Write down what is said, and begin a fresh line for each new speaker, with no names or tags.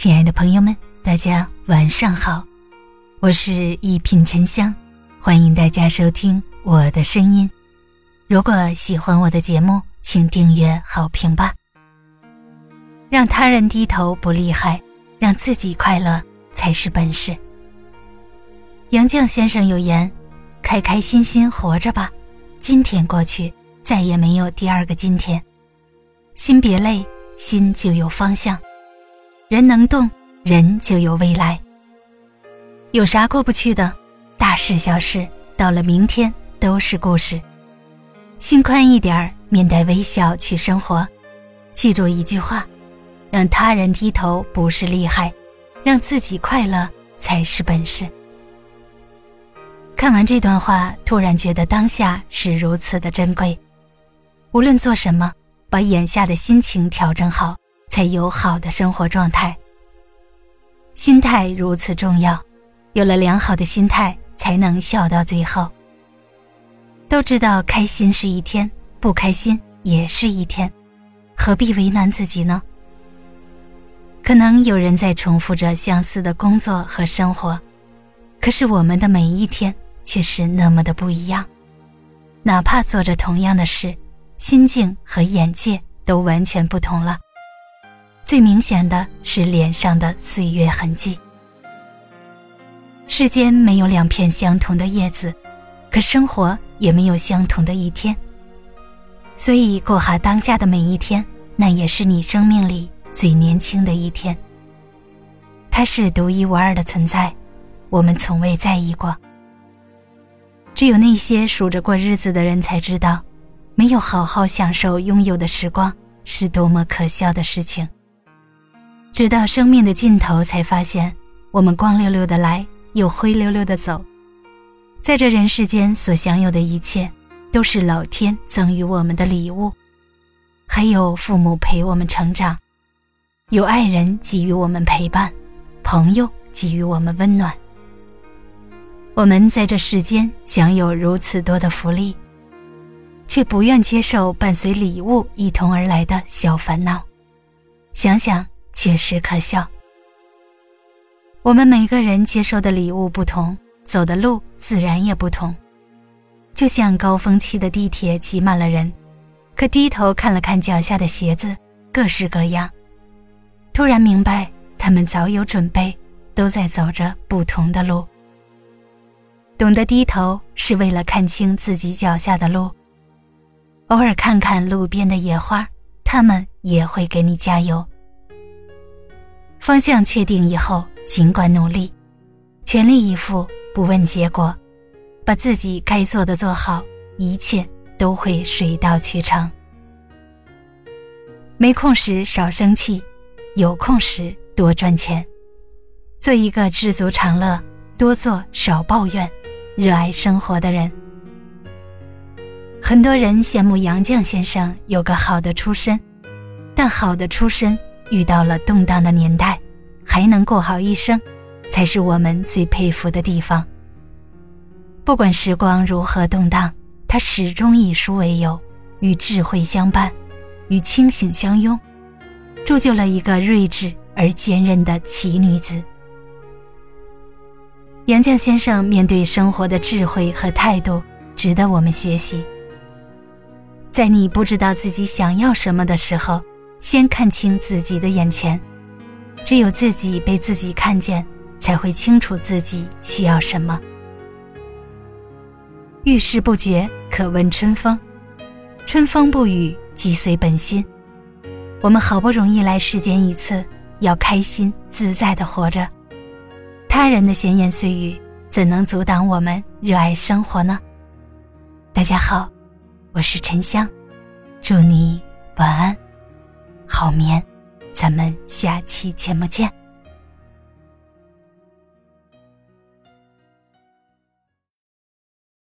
亲爱的朋友们，大家晚上好，我是一品沉香，欢迎大家收听我的声音。如果喜欢我的节目，请订阅好评吧。让他人低头不厉害，让自己快乐才是本事。杨绛先生有言：“开开心心活着吧，今天过去，再也没有第二个今天。心别累，心就有方向。”人能动，人就有未来。有啥过不去的？大事小事，到了明天都是故事。心宽一点儿，面带微笑去生活。记住一句话：让他人低头不是厉害，让自己快乐才是本事。看完这段话，突然觉得当下是如此的珍贵。无论做什么，把眼下的心情调整好。才有好的生活状态。心态如此重要，有了良好的心态，才能笑到最后。都知道开心是一天，不开心也是一天，何必为难自己呢？可能有人在重复着相似的工作和生活，可是我们的每一天却是那么的不一样。哪怕做着同样的事，心境和眼界都完全不同了。最明显的是脸上的岁月痕迹。世间没有两片相同的叶子，可生活也没有相同的一天。所以过好当下的每一天，那也是你生命里最年轻的一天。它是独一无二的存在，我们从未在意过。只有那些数着过日子的人才知道，没有好好享受拥有的时光是多么可笑的事情。直到生命的尽头，才发现我们光溜溜的来，又灰溜溜的走。在这人世间所享有的一切，都是老天赠予我们的礼物，还有父母陪我们成长，有爱人给予我们陪伴，朋友给予我们温暖。我们在这世间享有如此多的福利，却不愿接受伴随礼物一同而来的小烦恼。想想。确实可笑。我们每个人接受的礼物不同，走的路自然也不同。就像高峰期的地铁挤满了人，可低头看了看脚下的鞋子，各式各样，突然明白他们早有准备，都在走着不同的路。懂得低头是为了看清自己脚下的路，偶尔看看路边的野花，他们也会给你加油。方向确定以后，尽管努力，全力以赴，不问结果，把自己该做的做好，一切都会水到渠成。没空时少生气，有空时多赚钱，做一个知足常乐、多做少抱怨、热爱生活的人。很多人羡慕杨绛先生有个好的出身，但好的出身。遇到了动荡的年代，还能过好一生，才是我们最佩服的地方。不管时光如何动荡，他始终以书为友，与智慧相伴，与清醒相拥，铸就了一个睿智而坚韧的奇女子。杨绛先生面对生活的智慧和态度，值得我们学习。在你不知道自己想要什么的时候。先看清自己的眼前，只有自己被自己看见，才会清楚自己需要什么。遇事不决，可问春风；春风不语，即随本心。我们好不容易来世间一次，要开心自在的活着。他人的闲言碎语，怎能阻挡我们热爱生活呢？大家好，我是沉香，祝你晚安。好眠，咱们下期节目见。